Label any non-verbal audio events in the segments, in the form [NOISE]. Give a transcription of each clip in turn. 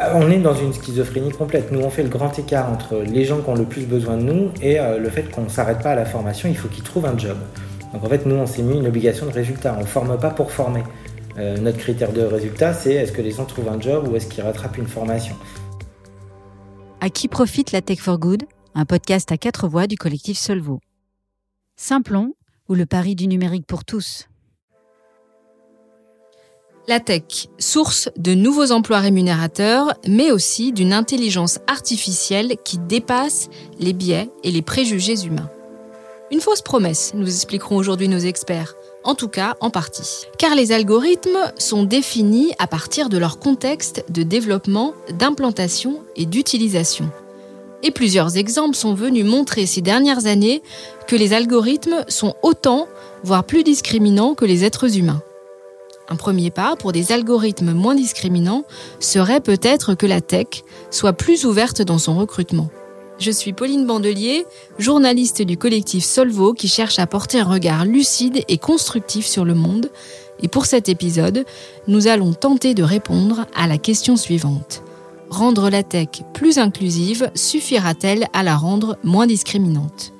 On est dans une schizophrénie complète. Nous, on fait le grand écart entre les gens qui ont le plus besoin de nous et euh, le fait qu'on ne s'arrête pas à la formation, il faut qu'ils trouvent un job. Donc en fait, nous, on s'est mis une obligation de résultat. On ne forme pas pour former. Euh, notre critère de résultat, c'est est-ce que les gens trouvent un job ou est-ce qu'ils rattrapent une formation. À qui profite la Tech for Good Un podcast à quatre voix du collectif Solvo. Simplon ou le pari du numérique pour tous? La tech, source de nouveaux emplois rémunérateurs, mais aussi d'une intelligence artificielle qui dépasse les biais et les préjugés humains. Une fausse promesse, nous expliqueront aujourd'hui nos experts, en tout cas en partie. Car les algorithmes sont définis à partir de leur contexte de développement, d'implantation et d'utilisation. Et plusieurs exemples sont venus montrer ces dernières années que les algorithmes sont autant, voire plus discriminants que les êtres humains. Un premier pas pour des algorithmes moins discriminants serait peut-être que la tech soit plus ouverte dans son recrutement. Je suis Pauline Bandelier, journaliste du collectif Solvo qui cherche à porter un regard lucide et constructif sur le monde. Et pour cet épisode, nous allons tenter de répondre à la question suivante. Rendre la tech plus inclusive suffira-t-elle à la rendre moins discriminante?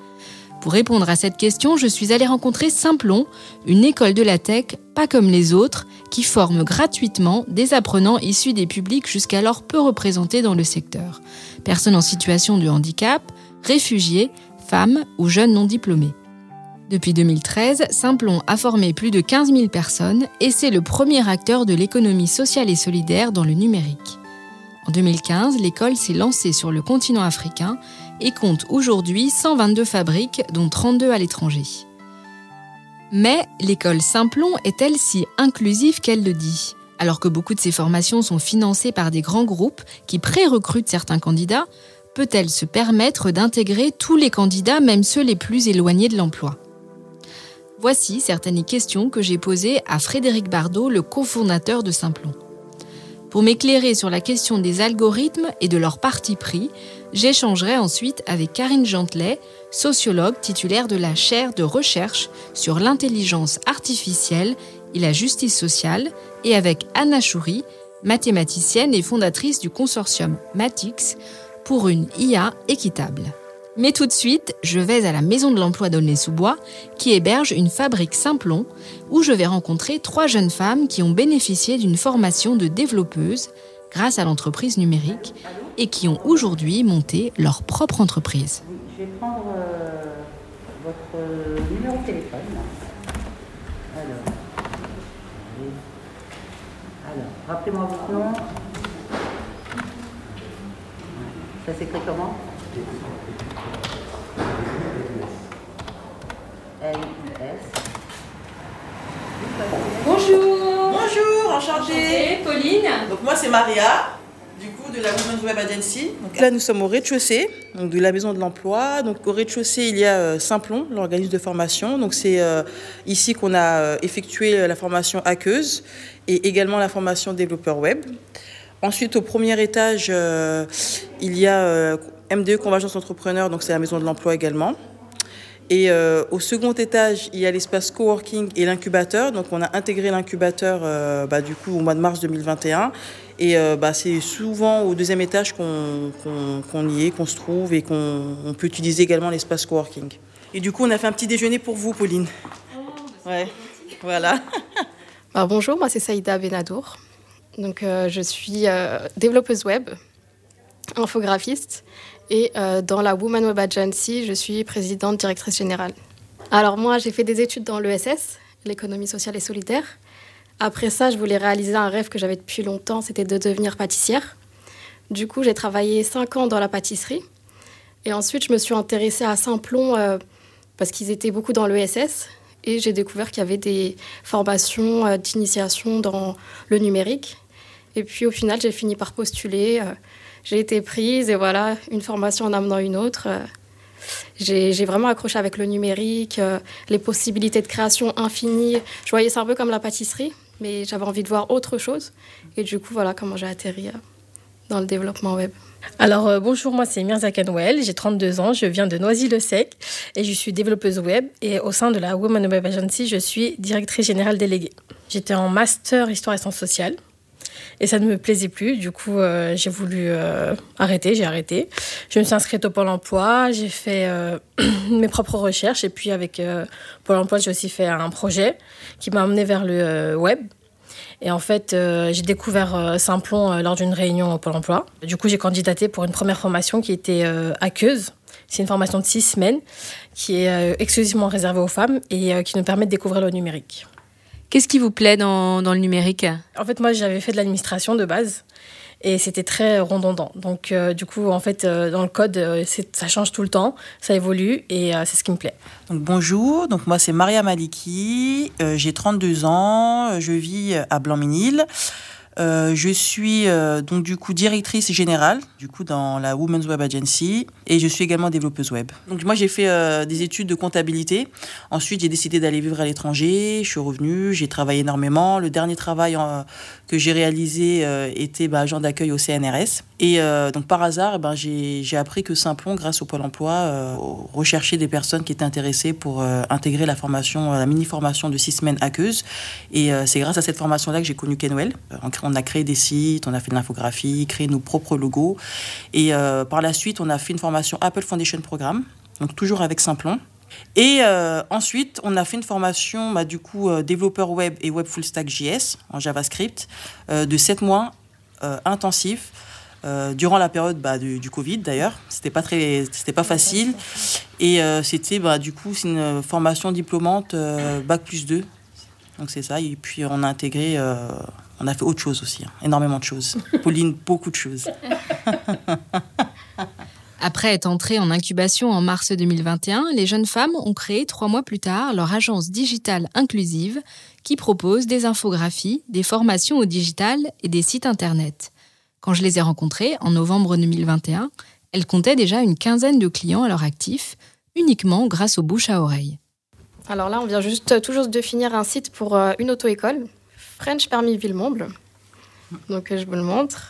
Pour répondre à cette question, je suis allée rencontrer Simplon, une école de la tech pas comme les autres, qui forme gratuitement des apprenants issus des publics jusqu'alors peu représentés dans le secteur. Personnes en situation de handicap, réfugiés, femmes ou jeunes non diplômés. Depuis 2013, Simplon a formé plus de 15 000 personnes et c'est le premier acteur de l'économie sociale et solidaire dans le numérique. En 2015, l'école s'est lancée sur le continent africain et compte aujourd'hui 122 fabriques, dont 32 à l'étranger. Mais l'école Simplon est-elle si inclusive qu'elle le dit? Alors que beaucoup de ces formations sont financées par des grands groupes qui pré-recrutent certains candidats, peut-elle se permettre d'intégrer tous les candidats, même ceux les plus éloignés de l'emploi? Voici certaines questions que j'ai posées à Frédéric Bardot, le cofondateur de Simplon. Pour m'éclairer sur la question des algorithmes et de leur parti pris, j'échangerai ensuite avec Karine Gentelet, sociologue titulaire de la chaire de recherche sur l'intelligence artificielle et la justice sociale, et avec Anna Choury, mathématicienne et fondatrice du consortium Matix, pour une IA équitable. Mais tout de suite, je vais à la Maison de l'Emploi d'Aulnay-sous-Bois, qui héberge une fabrique Simplon, où je vais rencontrer trois jeunes femmes qui ont bénéficié d'une formation de développeuse grâce à l'entreprise numérique et qui ont aujourd'hui monté leur propre entreprise. Je vais prendre euh, votre numéro de téléphone. Alors, alors rappelez-moi votre nom. Ça s'écrit comment Bonjour Bonjour, enchantée Pauline Donc moi c'est Maria, du coup de la Women's Web Agency. Donc là nous sommes au rez-de-chaussée, donc de la maison de l'emploi. Donc au rez-de-chaussée il y a euh, Simplon, l'organisme de formation. Donc c'est euh, ici qu'on a euh, effectué la formation aqueuse et également la formation développeur web. Ensuite au premier étage il y a MDE Convergence Entrepreneur, donc c'est la maison de l'emploi également. Et euh, au second étage, il y a l'espace coworking et l'incubateur. Donc on a intégré l'incubateur euh, bah, du coup au mois de mars 2021. Et euh, bah, c'est souvent au deuxième étage qu'on y est, qu'on se trouve et qu'on peut utiliser également l'espace coworking. Et du coup, on a fait un petit déjeuner pour vous, Pauline. Oh, ouais, voilà. [LAUGHS] Bonjour, moi c'est Saïda Benadour. Donc je suis développeuse web, infographiste et euh, dans la Woman Web Agency, je suis présidente directrice générale. Alors moi, j'ai fait des études dans l'ESS, l'économie sociale et solidaire. Après ça, je voulais réaliser un rêve que j'avais depuis longtemps, c'était de devenir pâtissière. Du coup, j'ai travaillé cinq ans dans la pâtisserie. Et ensuite, je me suis intéressée à Simplon euh, parce qu'ils étaient beaucoup dans l'ESS. Et j'ai découvert qu'il y avait des formations euh, d'initiation dans le numérique. Et puis au final, j'ai fini par postuler j'ai été prise et voilà, une formation en amenant une autre. Euh, j'ai vraiment accroché avec le numérique, euh, les possibilités de création infinies. Je voyais ça un peu comme la pâtisserie, mais j'avais envie de voir autre chose. Et du coup, voilà comment j'ai atterri euh, dans le développement web. Alors bonjour, moi c'est Mirza Kanouel, j'ai 32 ans, je viens de Noisy-le-Sec et je suis développeuse web et au sein de la Women Web Agency, je suis directrice générale déléguée. J'étais en master histoire et sciences sociales Et ça ne me plaisait plus. Du coup, euh, j'ai voulu euh, arrêter. J'ai arrêté. Je me suis inscrite au Pôle emploi. J'ai fait euh, [CLEARS THROAT] mes propres recherches. Et puis, avec Pôle emploi, j'ai aussi fait un projet qui m'a amené vers le web. Et en fait, j'ai découvert Simplon lors d'une réunion au Pôle emploi. Du coup, j'ai candidaté pour une première formation qui était aqueuse. C'est une formation de six semaines qui est exclusivement réservée aux femmes et qui nous permet de découvrir le numérique. Qu'est-ce qui vous plaît dans, dans le numérique? En fait, moi, j'avais fait de l'administration de base et c'était très redondant. Donc, euh, du coup, en fait, euh, dans le code, euh, ça change tout le temps, ça évolue et c'est ce qui me plaît. Donc, bonjour, donc moi, c'est Maria Maliki, j'ai 32 ans, je vis à Blanc-Ménil. Euh, je suis euh, donc du coup directrice générale du coup dans la Women's Web Agency et je suis également développeuse web. Donc moi j'ai fait euh, des études de comptabilité. Ensuite j'ai décidé d'aller vivre à l'étranger. Je suis revenue, j'ai travaillé énormément. Le dernier travail que j'ai réalisé était bah, agent d'accueil au CNRS. Et donc par hasard, ben, j'ai appris que Simplon, grâce au Pôle Emploi, recherchait des personnes qui étaient intéressées pour intégrer la formation, la mini formation de six semaines aqueuse. Et c'est grâce à cette formation là que j'ai connu Kenwell en on a créé des sites, on a fait de l'infographie, créé nos propres logos. Et euh, par la suite, on a fait une formation Apple Foundation Programme, donc toujours avec Simplon. Et euh, ensuite, on a fait une formation, bah, du coup, euh, développeur web et web full stack JS en JavaScript de 7 mois intensifs. durant la période bah, du, Covid d'ailleurs, c'était pas très, c'était pas facile, et c'était bah, du coup une formation diplômante bac plus 2, donc c'est ça. Et puis on a intégré on a fait autre chose aussi, hein. énormément de choses. [LAUGHS] Pauline, beaucoup de choses. [LAUGHS] Après être entrée en incubation en mars 2021, les jeunes femmes ont créé trois mois plus tard leur agence digitale inclusive qui propose des infographies, des formations au digital et des sites internet. Quand je les ai rencontrées en novembre 2021, elles comptaient déjà une quinzaine de clients à leur actif, uniquement grâce aux bouche à oreille. Alors là, on vient juste tout juste de finir un site pour euh, une auto-école French Permis Villemomble. Donc, euh, je vous le montre.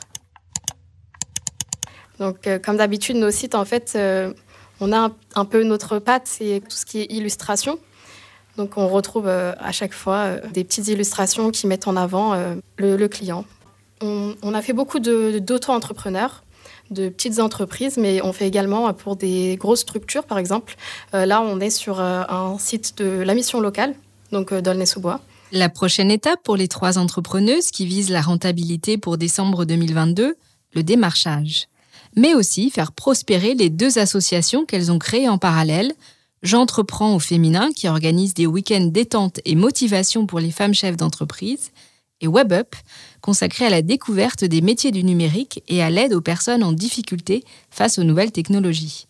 Donc, euh, comme d'habitude, nos sites, en fait, euh, on a un, peu notre patte, c'est tout ce qui est illustration. Donc, on retrouve à chaque fois des petites illustrations qui mettent en avant le, client. On, a fait beaucoup d'auto-entrepreneurs, de, petites entreprises, mais on fait également pour des grosses structures, par exemple. là, on est sur un site de la mission locale, donc d'Aulnay-sous-Bois. La prochaine étape pour les trois entrepreneuses qui visent la rentabilité pour décembre 2022, le démarchage. Mais aussi faire prospérer les deux associations qu'elles ont créées en parallèle, J'entreprends au féminin qui organise des week-ends détente et motivation pour les femmes chefs d'entreprise, et WebUp, consacré à la découverte des métiers du numérique et à l'aide aux personnes en difficulté face aux nouvelles technologies.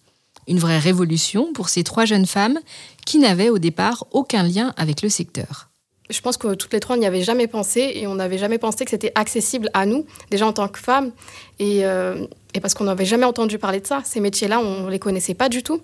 Une vraie révolution pour ces trois jeunes femmes qui n'avaient au départ aucun lien avec le secteur je pense que toutes les trois, on n'y avait jamais pensé et on n'avait jamais pensé que c'était accessible à nous, déjà en tant que femmes, et, euh, et parce qu'on n'avait jamais entendu parler de ça. Ces métiers-là, on ne les connaissait pas du tout.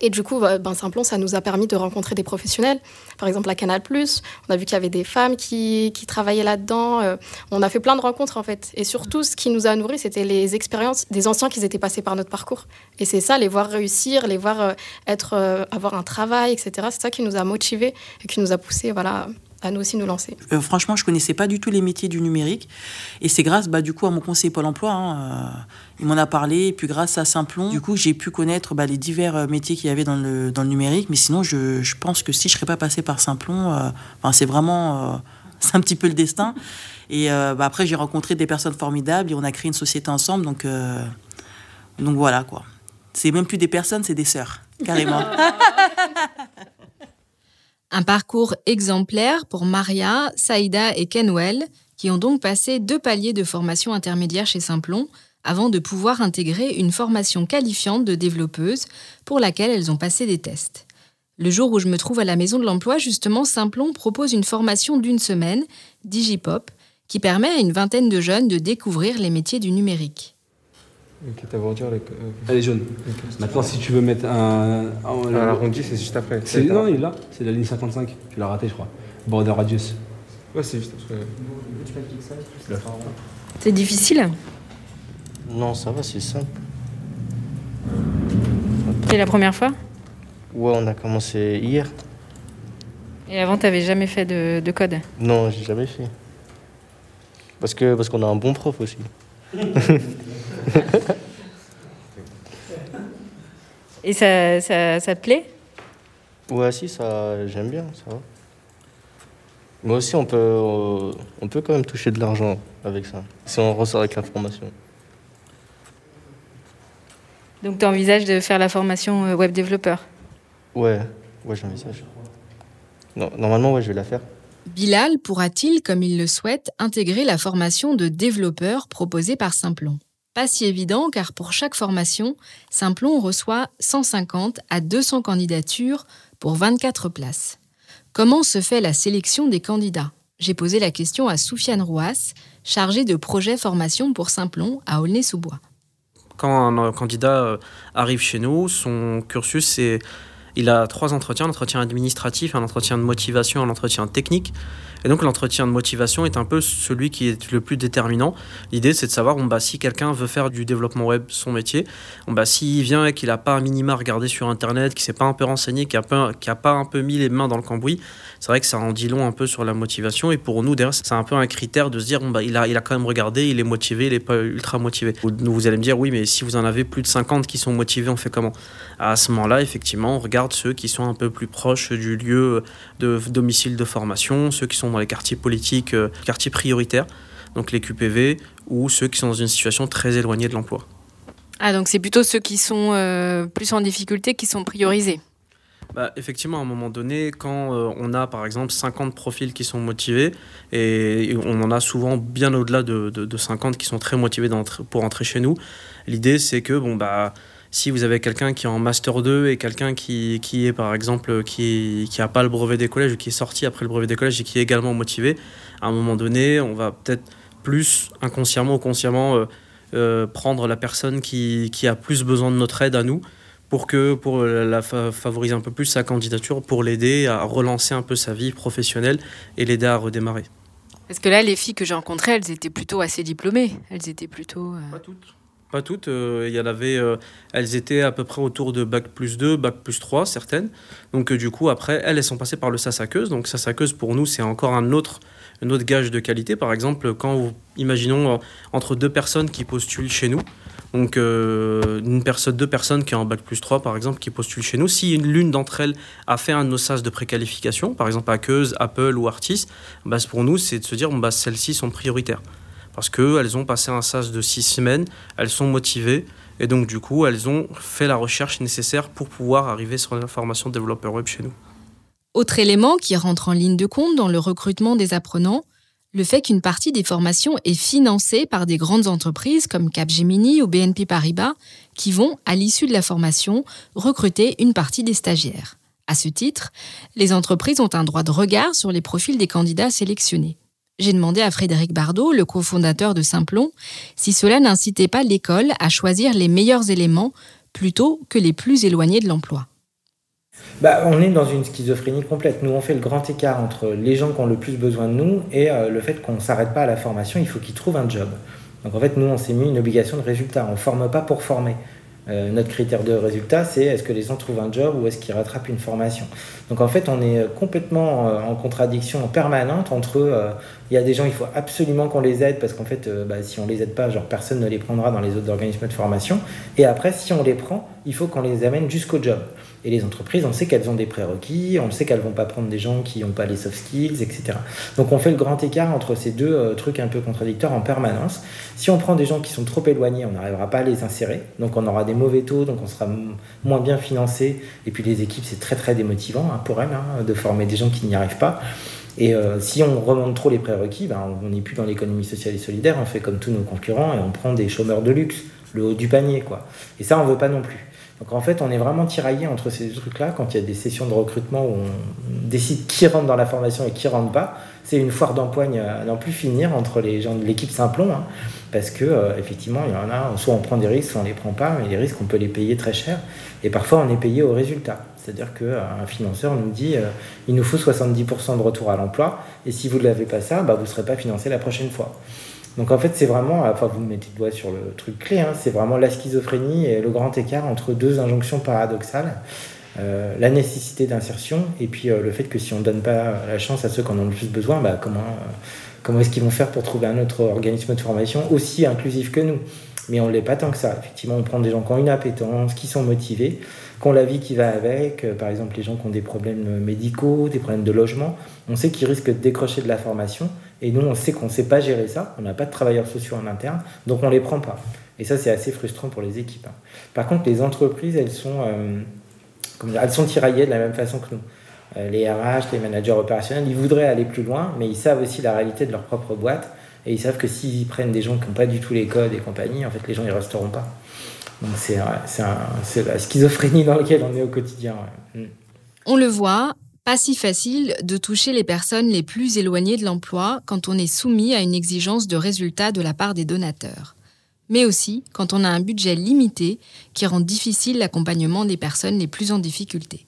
Et du coup, bah, ben, ça nous a permis de rencontrer des professionnels. Par exemple, à Canal+, on a vu qu'il y avait des femmes qui, qui travaillaient là-dedans. Euh, on a fait plein de rencontres, en fait. Et surtout, ce qui nous a nourris, c'était les expériences des anciens qui étaient passés par notre parcours. Et c'est ça, les voir réussir, les voir euh, être, euh, avoir un travail, etc. C'est ça qui nous a motivés et qui nous a poussés, voilà, à nous aussi nous lancer euh, Franchement, je connaissais pas du tout les métiers du numérique. Et c'est grâce, bah, du coup, à mon conseiller Pôle emploi. Hein, euh, il m'en a parlé. Et puis, grâce à Simplon, du coup, j'ai pu connaître bah, les divers euh, métiers qu'il y avait dans le, dans le numérique. Mais sinon, je, je pense que si je serais pas passée par Simplon, c'est vraiment. [LAUGHS] c'est un petit peu le destin. Et bah, après, j'ai rencontré des personnes formidables et on a créé une société ensemble. Donc, donc voilà, quoi. C'est même plus des personnes, c'est des sœurs, carrément. [LAUGHS] Un parcours exemplaire pour Maria, Saïda et Kenwell, qui ont donc passé deux paliers de formation intermédiaire chez Simplon avant de pouvoir intégrer une formation qualifiante de développeuse pour laquelle elles ont passé des tests. Le jour où je me trouve à la maison de l'emploi, justement, Simplon propose une formation d'une semaine, Digipop, qui permet à une vingtaine de jeunes de découvrir les métiers du numérique. Ok, ta voiture, elle est, elle est jaune. Maintenant, si tu veux mettre un. un L'arrondi, c'est juste après. Non, il est là. C'est la ligne 55. Tu l'as raté, je crois. Border radius. Ouais, c'est juste après. C'est difficile Non, ça va, c'est simple. C'est la première fois Ouais, on a commencé hier. Et avant, tu n'avais jamais fait de, de code Non, j'ai jamais fait. Parce que parce qu'on a un bon prof aussi. [LAUGHS] [LAUGHS] Et ça, ça, ça te plaît? Ouais, si, ça, j'aime bien, ça va. Mais aussi, on peut, euh, on peut quand même toucher de l'argent avec ça, si on ressort avec l'information. Donc tu envisages de faire la formation euh, web développeur? Ouais, ouais, j'envisage. Non, normalement, ouais, je vais la faire. Bilal pourra-t-il, comme il le souhaite, intégrer la formation de développeur proposée par Simplon? Pas si évident car pour chaque formation, Simplon reçoit 150 à 200 candidatures pour 24 places. Comment se fait la sélection des candidats? J'ai posé la question à Soufiane Rouas, chargé de projet formation pour Simplon à Aulnay-sous-Bois. Quand un candidat euh, arrive chez nous, son cursus, c'est il a trois entretiens, un entretien administratif, un entretien de motivation, un entretien technique. Et donc l'entretien de motivation est un peu celui qui est le plus déterminant. L'idée c'est de savoir bon, bah, si quelqu'un veut faire du développement web son métier, bon, bah, s'il vient et qu'il n'a pas un minima regardé sur internet, qu'il s'est pas un peu renseigné, qu'il n'a pas un peu mis les mains dans le cambouis, c'est vrai que ça en dit long un peu sur la motivation. Et pour nous, d'ailleurs, c'est un peu un critère de se dire bon, bah, il, a, il a quand même regardé, il est motivé, il n'est pas ultra motivé. Vous allez me dire oui, mais si vous en avez plus de 50 qui sont motivés, on fait comment? À ce moment-là, effectivement, on regarde ceux qui sont un peu plus proches du lieu de domicile de formation, ceux qui sont dans les quartiers politiques, euh, quartiers prioritaires, donc les QPV, ou ceux qui sont dans une situation très éloignée de l'emploi. Ah, donc c'est plutôt ceux qui sont euh, plus en difficulté qui sont priorisés bah, effectivement, à un moment donné, quand euh, on a par exemple 50 profils qui sont motivés, et, on en a souvent bien au-delà de, de, 50 qui sont très motivés pour entrer chez nous, l'idée c'est que bon, bah, si vous avez quelqu'un qui est en Master 2 et quelqu'un qui, qui, est par exemple qui n'a pas le brevet des collèges ou qui est sorti après le brevet des collèges et qui est également motivé, à un moment donné, on va peut-être plus inconsciemment ou consciemment euh, euh, prendre la personne qui, qui, a plus besoin de notre aide à nous pour que pour la favoriser un peu plus sa candidature, pour l'aider à relancer un peu sa vie professionnelle et l'aider à redémarrer. Parce que là, les filles que j'ai rencontrées, elles étaient plutôt assez diplômées. Elles étaient plutôt. Euh, pas toutes. Pas toutes. Euh, il y en avait, euh, elles étaient à peu près autour de bac plus 2, bac plus 3, certaines. Donc, du coup, après, elles, elles sont passées par le SASACeuse. Donc, SASACeuse, pour nous, c'est encore un autre, autre gage de qualité. Par exemple, quand imaginons entre deux personnes qui postulent chez nous, donc, euh, une personne, deux personnes qui ont un bac plus 3, par exemple, qui postulent chez nous, si l'une d'entre elles a fait un de nos SAS de préqualification, par exemple Aqueuse, Apple ou Artis, bah, pour nous, c'est de se dire, bah, celles-ci sont prioritaires. Parce qu'elles ont passé un SAS de six semaines, elles sont motivées, et donc, du coup, elles ont fait la recherche nécessaire pour pouvoir arriver sur la formation de développeur web chez nous. Autre élément qui rentre en ligne de compte dans le recrutement des apprenants, le fait qu'une partie des formations est financée par des grandes entreprises comme Capgemini ou BNP Paribas qui vont, à l'issue de la formation, recruter une partie des stagiaires. À ce titre, les entreprises ont un droit de regard sur les profils des candidats sélectionnés. J'ai demandé à Frédéric Bardot, le cofondateur de Simplon, si cela n'incitait pas l'école à choisir les meilleurs éléments plutôt que les plus éloignés de l'emploi. Bah, on est dans une schizophrénie complète. Nous, on fait le grand écart entre les gens qui ont le plus besoin de nous et euh, le fait qu'on ne s'arrête pas à la formation, il faut qu'ils trouvent un job. Donc en fait, nous, on s'est mis une obligation de résultat. On ne forme pas pour former. Euh, notre critère de résultat, c'est est-ce que les gens trouvent un job ou est-ce qu'ils rattrapent une formation. Donc en fait, on est complètement euh, en contradiction permanente entre il y a des gens, il faut absolument qu'on les aide parce qu'en fait, bah, si on les aide pas, genre personne ne les prendra dans les autres organismes de formation. Et après, si on les prend, il faut qu'on les amène jusqu'au job. Et les entreprises, on sait qu'elles ont des prérequis, on sait qu'elles vont pas prendre des gens qui n'ont pas les soft skills, etc. Donc on fait le grand écart entre ces deux euh, trucs un peu contradictoires en permanence. Si on prend des gens qui sont trop éloignés, on n'arrivera pas à les insérer. Donc on aura des mauvais taux, donc on sera moins bien financé. Et puis les équipes, c'est très très démotivant hein, pour elles hein, de former des gens qui n'y arrivent pas. Et euh, si on remonte trop les prérequis, ben, on n'est plus dans l'économie sociale et solidaire, on fait comme tous nos concurrents et on prend des chômeurs de luxe, le haut du panier. quoi. Et ça, on veut pas non plus. Donc en fait, on est vraiment tiraillé entre ces deux trucs-là. Quand il y a des sessions de recrutement où on décide qui rentre dans la formation et qui rentre pas, c'est une foire d'empoigne à n'en plus finir entre les gens de l'équipe Simplon. Hein. parce que euh, effectivement, il y en a, soit on prend des risques, soit on les prend pas, mais les risques, on peut les payer très cher. Et parfois, on est payé au résultat. C'est-à-dire qu'un euh, financeur nous dit euh, il nous faut 70% de retour à l'emploi, et si vous ne l'avez pas ça, bah, vous ne serez pas financé la prochaine fois. Donc en fait, c'est vraiment, enfin vous mettez le doigt sur le truc clé, hein, c'est vraiment la schizophrénie et le grand écart entre deux injonctions paradoxales. euh, la nécessité d'insertion et puis le fait que si on ne donne pas la chance à ceux qui en ont le plus besoin, bah, comment, comment est-ce qu'ils vont faire pour trouver un autre organisme de formation aussi inclusif que nous? Mais on ne l'est pas tant que ça. Effectivement, on prend des gens qui ont une appétence, qui sont motivés, qui ont la vie qui va avec. par exemple, les gens qui ont des problèmes médicaux, des problèmes de logement, on sait qu'ils risquent de décrocher de la formation. Et nous, on sait qu'on ne sait pas gérer ça. On n'a pas de travailleurs sociaux en interne, donc on ne les prend pas. Et ça, c'est assez frustrant pour les équipes. Hein. Par contre, les entreprises, elles sont, euh, elles sont tiraillées de la même façon que nous. Euh, les RH, les managers opérationnels, ils voudraient aller plus loin, mais ils savent aussi la réalité de leur propre boîte. Et ils savent que s'ils prennent des gens qui n'ont pas du tout les codes et compagnie, en fait, les gens, ils resteront pas. C'est la schizophrénie dans laquelle on est au quotidien. Mm. On le voit, pas si facile de toucher les personnes les plus éloignées de l'emploi quand on est soumis à une exigence de résultat de la part des donateurs mais aussi quand on a un budget limité qui rend difficile l'accompagnement des personnes les plus en difficulté.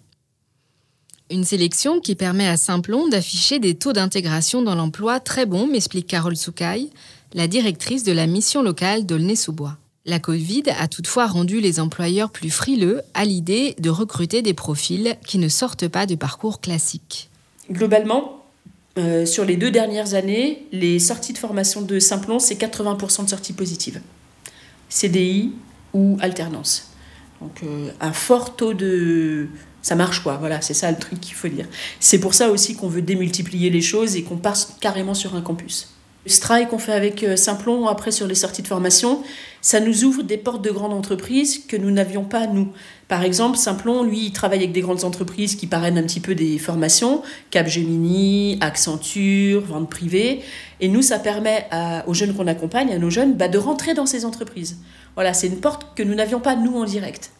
Une sélection qui permet à Simplon d'afficher des taux d'intégration dans l'emploi très bons, m'explique Carole Soucaille, la directrice de la mission locale d'Aulnay-sous-Bois. La Covid a toutefois rendu les employeurs plus frileux à l'idée de recruter des profils qui ne sortent pas de parcours classiques. Globalement, euh, sur les deux dernières années, les sorties de formation de Simplon, c'est 80% de sorties positives. CDI ou alternance. Donc euh, un fort taux de... Ça marche quoi, voilà, c'est ça le truc qu'il faut dire. C'est pour ça aussi qu'on veut démultiplier les choses et qu'on passe carrément sur un campus. Le strike qu'on fait avec euh, Simplon après sur les sorties de formation, ça nous ouvre des portes de grandes entreprises que nous n'avions pas nous. Par exemple, Simplon, lui, il travaille avec des grandes entreprises qui parrainent un petit peu des formations, Capgemini, Accenture, vente privée. Et nous, ça permet aux jeunes qu'on accompagne, à nos jeunes, bah, de rentrer dans ces entreprises. Voilà, c'est une porte que nous n'avions pas nous en direct.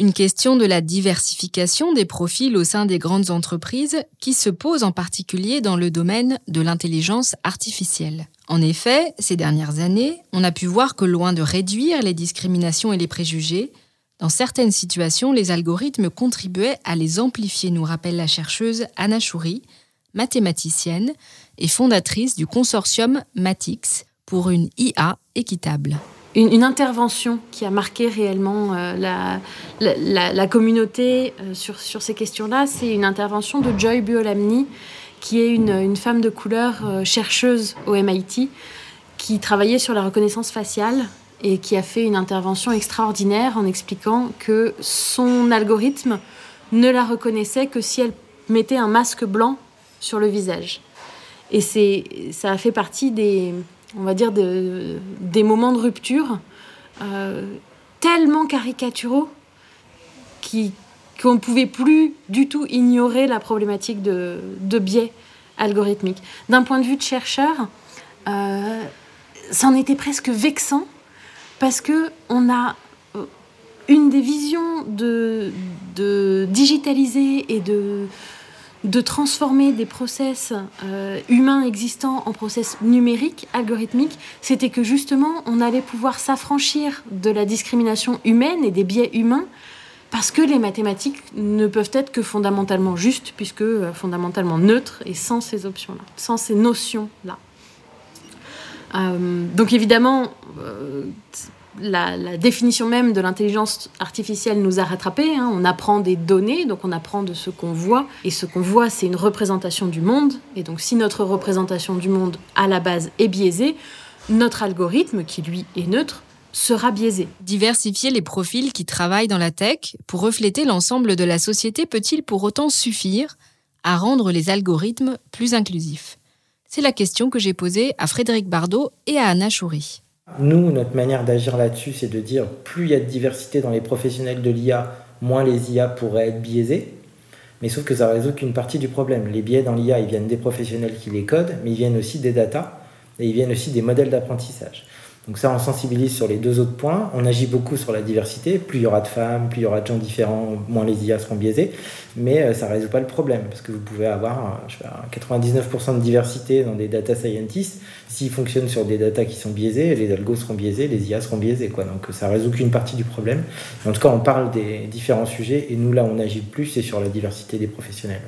Une question de la diversification des profils au sein des grandes entreprises qui se pose en particulier dans le domaine de l'intelligence artificielle. En effet, ces dernières années, on a pu voir que loin de réduire les discriminations et les préjugés, dans certaines situations, les algorithmes contribuaient à les amplifier, nous rappelle la chercheuse Anna Choury, mathématicienne et fondatrice du consortium Matix pour une IA équitable une, intervention qui a marqué réellement euh, la, la, communauté euh, sur, sur ces questions-là, c'est une intervention de Joy Buolamni, qui est une, une femme de couleur euh, chercheuse au MIT, qui travaillait sur la reconnaissance faciale et qui a fait une intervention extraordinaire en expliquant que son algorithme ne la reconnaissait que si elle mettait un masque blanc sur le visage. Et ça a fait partie des, on va dire, des moments de rupture euh, tellement caricaturaux qu'on ne pouvait plus du tout ignorer la problématique de, biais algorithmiques. D'un point de vue de chercheur, euh, c'en était presque vexant parce que on a euh, une des visions de digitaliser et de, de transformer des process euh, humains existants en process numériques, algorithmiques, c'était que justement on allait pouvoir s'affranchir de la discrimination humaine et des biais humains parce que les mathématiques ne peuvent être que fondamentalement justes puisque euh, fondamentalement neutres et sans ces options-là, sans ces notions-là. Euh, donc évidemment, la, définition même de l'intelligence artificielle nous a rattrapés. Hein. On apprend des données, donc on apprend de ce qu'on voit. Et ce qu'on voit, c'est une représentation du monde. Et donc si notre représentation du monde, à la base, est biaisée, notre algorithme, qui lui est neutre, sera biaisé. Diversifier les profils qui travaillent dans la tech pour refléter l'ensemble de la société peut-il pour autant suffire à rendre les algorithmes plus inclusifs? C'est la question que j'ai posée à Frédéric Bardot et à Anna Choury. Nous, notre manière d'agir là-dessus, c'est de dire plus il y a de diversité dans les professionnels de l'IA, moins les IA pourraient être biaisés. Mais sauf que ça ne résout qu'une partie du problème. Les biais dans l'IA, ils viennent des professionnels qui les codent, mais ils viennent aussi des data et ils viennent aussi des modèles d'apprentissage. Donc ça, on sensibilise sur les deux autres points. On agit beaucoup sur la diversité. Plus il y aura de femmes, plus il y aura de gens différents, moins les IA seront biaisés. Mais euh, ça ne résout pas le problème, parce que vous pouvez avoir je sais 99% de diversité dans des data scientists. S'ils fonctionnent sur des data qui sont biaisés, les algos seront biaisés, les IA seront biaisés. Quoi. Donc ça ne résout qu'une partie du problème. En tout cas, on parle des différents sujets, et nous, là, on agit plus, c'est sur la diversité des professionnels.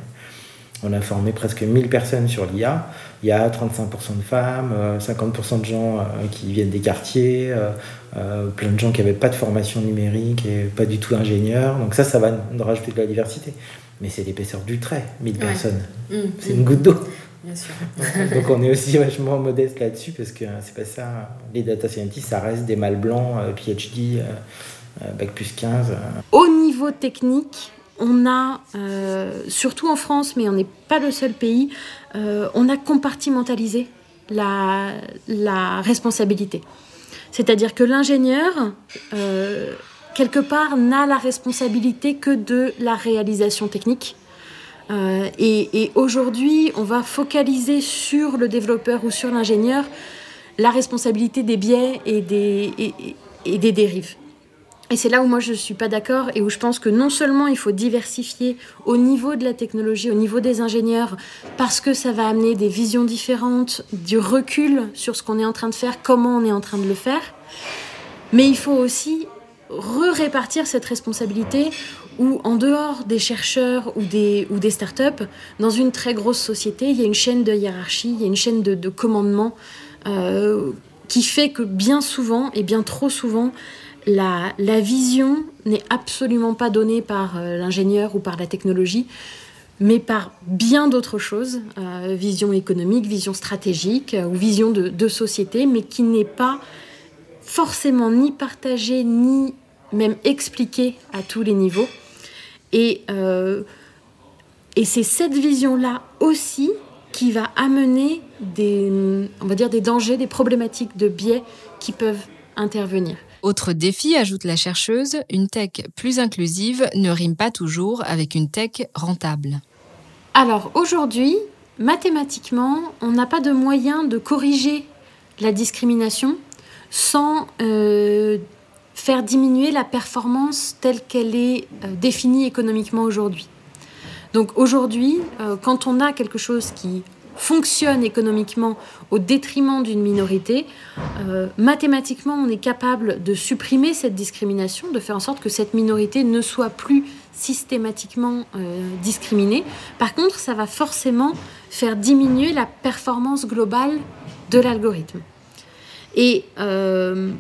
On a formé presque 1000 personnes sur l'IA. Il y a 35% de femmes, 50% de gens qui viennent des quartiers, plein de gens qui n'avaient pas de formation numérique et pas du tout ingénieurs. Donc ça, ça va nous rajouter de la diversité. Mais c'est l'épaisseur du trait, 1000 personnes. Mmh, c'est une goutte d'eau. Bien sûr. [LAUGHS] Donc on est aussi vachement modeste là-dessus parce que c'est pas ça. Les data scientists, ça reste des mâles blancs, PhD, bac plus 15. Au niveau technique, on a, euh, surtout en France, mais on n'est pas le seul pays, euh, on a compartimentalisé la, responsabilité. C'est-à-dire que l'ingénieur, euh, quelque part, n'a la responsabilité que de la réalisation technique. et, aujourd'hui, on va focaliser sur le développeur ou sur l'ingénieur la responsabilité des biais et des dérives. Et c'est là où moi je ne suis pas d'accord et où je pense que non seulement il faut diversifier au niveau de la technologie, au niveau des ingénieurs, parce que ça va amener des visions différentes, du recul sur ce qu'on est en train de faire, comment on est en train de le faire, mais il faut aussi re-répartir cette responsabilité où en dehors des chercheurs ou des, ou des startups, dans une très grosse société, il y a une chaîne de hiérarchie, il y a une chaîne de, commandement euh, qui fait que bien souvent, et bien trop souvent, la, vision n'est absolument pas donnée par euh, l'ingénieur ou par la technologie, mais par bien d'autres choses, euh, vision économique, vision stratégique euh, ou vision de, société, mais qui n'est pas forcément ni partagée, ni même expliquée à tous les niveaux. Et, et c'est cette vision-là aussi qui va amener des, on va dire des dangers, des problématiques de biais qui peuvent intervenir. Autre défi, ajoute la chercheuse, une tech plus inclusive ne rime pas toujours avec une tech rentable. Alors aujourd'hui, mathématiquement, on n'a pas de moyen de corriger la discrimination sans euh, faire diminuer la performance telle qu'elle est euh, définie économiquement aujourd'hui. Donc aujourd'hui, euh, quand on a quelque chose qui fonctionne économiquement au détriment d'une minorité, euh, mathématiquement, on est capable de supprimer cette discrimination, de faire en sorte que cette minorité ne soit plus systématiquement euh, discriminée. Par contre, ça va forcément faire diminuer la performance globale de l'algorithme. Et euh,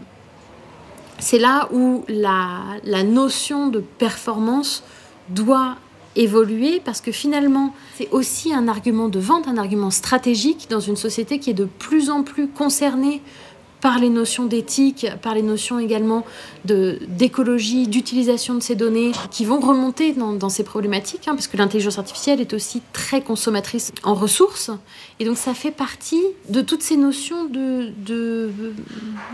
c'est là où la, la notion de performance doit évoluer parce que finalement, c'est aussi un argument de vente, un argument stratégique dans une société qui est de plus en plus concernée par les notions d'éthique, par les notions également d'écologie, d'utilisation de ces données, qui vont remonter dans, ces problématiques, hein, parce que l'intelligence artificielle est aussi très consommatrice en ressources. Et donc ça fait partie de toutes ces notions de, de,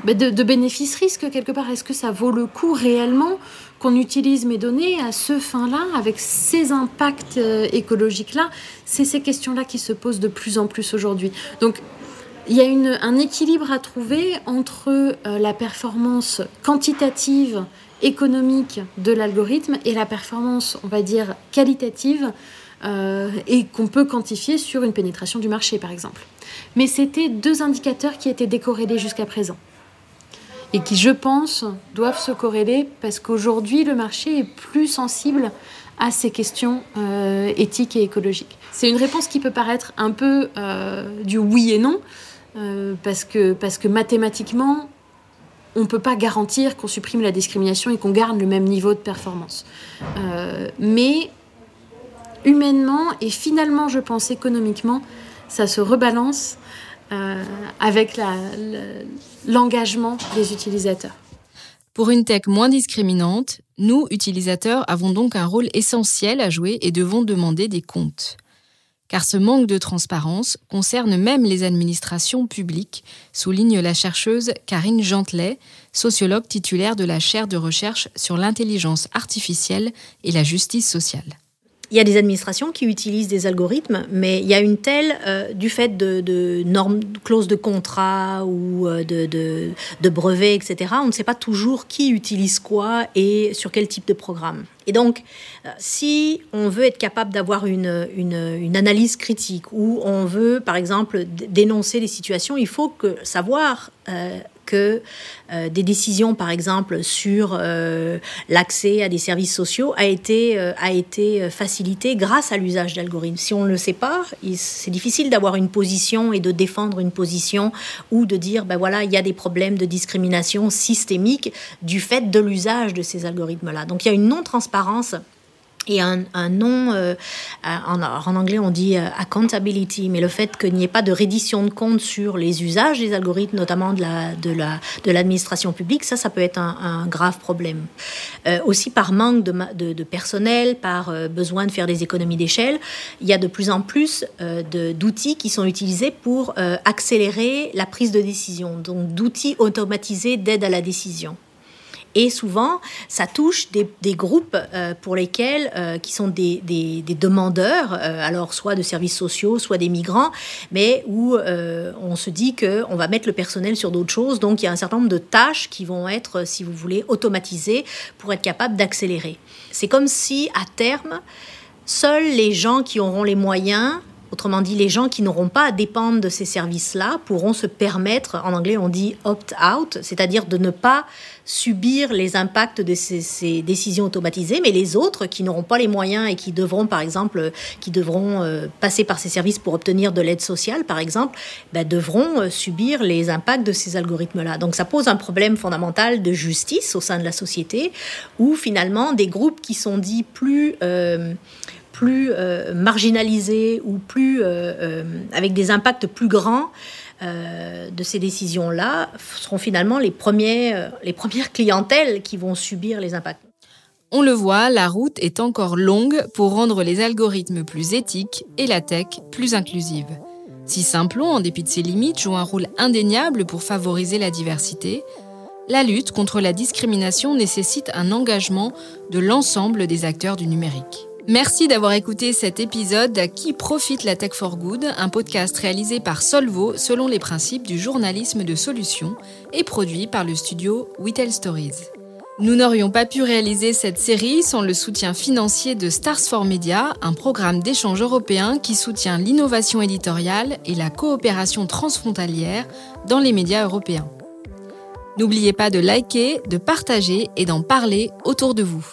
bah, de, bénéfice-risque, quelque part. Est-ce que ça vaut le coup réellement qu'on utilise mes données à ce fin-là, avec ces impacts euh, écologiques-là C'est ces questions-là qui se posent de plus en plus aujourd'hui. Donc il y a un équilibre à trouver entre euh, la performance quantitative, économique de l'algorithme et la performance, on va dire, qualitative euh, et qu'on peut quantifier sur une pénétration du marché, par exemple. Mais c'était deux indicateurs qui étaient décorrélés jusqu'à présent et qui, je pense, doivent se corréler parce qu'aujourd'hui, le marché est plus sensible à ces questions euh, éthiques et écologiques. C'est une réponse qui peut paraître un peu du oui et non, euh, parce, que, parce que mathématiquement, on ne peut pas garantir qu'on supprime la discrimination et qu'on garde le même niveau de performance. Euh, mais humainement et finalement, je pense économiquement, ça se rebalance euh, avec l'engagement des utilisateurs. Pour une tech moins discriminante, nous, utilisateurs, avons donc un rôle essentiel à jouer et devons demander des comptes car ce manque de transparence concerne même les administrations publiques, souligne la chercheuse Karine Gentelet, sociologue titulaire de la chaire de recherche sur l'intelligence artificielle et la justice sociale il y a des administrations qui utilisent des algorithmes, mais il y a une telle, euh, du fait de, normes, clauses de contrat ou euh, de, brevets, etc., on ne sait pas toujours qui utilise quoi et sur quel type de programme. Et donc, euh, si on veut être capable d'avoir une, une, analyse critique ou on veut, par exemple, dénoncer les situations, il faut savoir que euh, des décisions, par exemple, sur euh, l'accès à des services sociaux a été, euh, a été facilité grâce à l'usage d'algorithmes. Si on ne le sait pas, c'est difficile d'avoir une position et de défendre une position ou de dire, ben voilà, il y a des problèmes de discrimination systémique du fait de l'usage de ces algorithmes-là. Donc il y a une non-transparence et un, nom, euh, en, anglais on dit euh, accountability, mais le fait qu'il n'y ait pas de reddition de compte sur les usages des algorithmes, notamment de la de la de l'administration publique, ça, ça peut être un, grave problème. Euh, aussi par manque de, personnel, par besoin de faire des économies d'échelle, il y a de plus en plus d'outils qui sont utilisés pour accélérer la prise de décision, donc d'outils automatisés d'aide à la décision. Et souvent, ça touche des, groupes euh, pour lesquels, euh, qui sont des demandeurs, euh, alors soit de services sociaux, soit des migrants, mais où on se dit qu'on va mettre le personnel sur d'autres choses. Donc, il y a un certain nombre de tâches qui vont être, si vous voulez, automatisées pour être capable d'accélérer. C'est comme si, à terme, seuls les gens qui auront les moyens Autrement dit, les gens qui n'auront pas à dépendre de ces services-là pourront se permettre, en anglais on dit opt-out, c'est-à-dire de ne pas subir les impacts de ces, décisions automatisées, mais les autres qui n'auront pas les moyens et qui devront, par exemple, qui devront euh, passer par ces services pour obtenir de l'aide sociale, par exemple, ben, devront euh, subir les impacts de ces algorithmes-là. Donc ça pose un problème fondamental de justice au sein de la société, où finalement des groupes qui sont dits plus... Euh, plus euh, marginalisés ou plus, euh, euh, avec des impacts plus grands de ces décisions-là seront finalement les, les premières clientèles qui vont subir les impacts. On le voit, la route est encore longue pour rendre les algorithmes plus éthiques et la tech plus inclusive. Si Simplon, en dépit de ses limites, joue un rôle indéniable pour favoriser la diversité, la lutte contre la discrimination nécessite un engagement de l'ensemble des acteurs du numérique. Merci d'avoir écouté cet épisode Qui profite la tech for good, un podcast réalisé par Solvo selon les principes du journalisme de solution et produit par le studio We Tell Stories. Nous n'aurions pas pu réaliser cette série sans le soutien financier de Stars for Media, un programme d'échange européen qui soutient l'innovation éditoriale et la coopération transfrontalière dans les médias européens. N'oubliez pas de liker, de partager et d'en parler autour de vous.